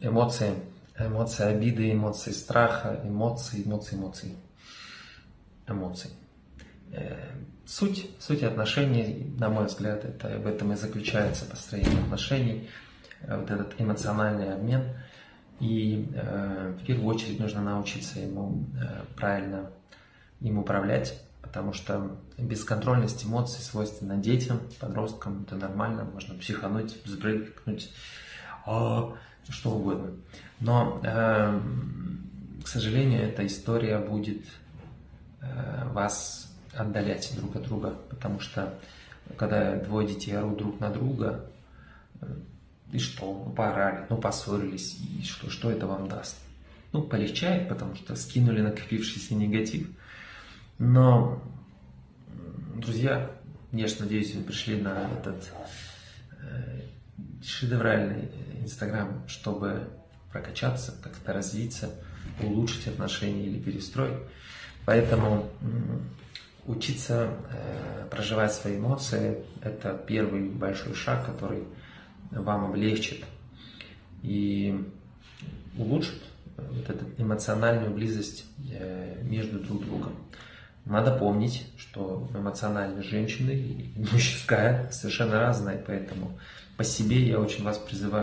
эмоции, эмоции обиды, эмоции страха, эмоции, эмоции, эмоции, эмоций. Э, суть, суть отношений, на мой взгляд, это в этом и заключается построение отношений, э, вот этот эмоциональный обмен. И э, в первую очередь нужно научиться ему э, правильно им управлять, потому что бесконтрольность эмоций свойственна детям, подросткам, это нормально, можно психануть, взбрыкнуть, а, что угодно. Но, э, к сожалению, эта история будет э, вас отдалять друг от друга, потому что когда двое детей орут друг на друга, э, и что, ну поорали, ну поссорились, и что, что это вам даст? Ну, полегчает, потому что скинули накопившийся негатив. Но, друзья, я же надеюсь, вы пришли на этот э, шедевральный Инстаграм, чтобы прокачаться, как-то развиться, улучшить отношения или перестроить. Поэтому учиться э, проживать свои эмоции – это первый большой шаг, который вам облегчит и улучшит вот эту эмоциональную близость э, между друг другом. Надо помнить, что эмоциональность женщины и мужская совершенно разная, поэтому по себе я очень вас призываю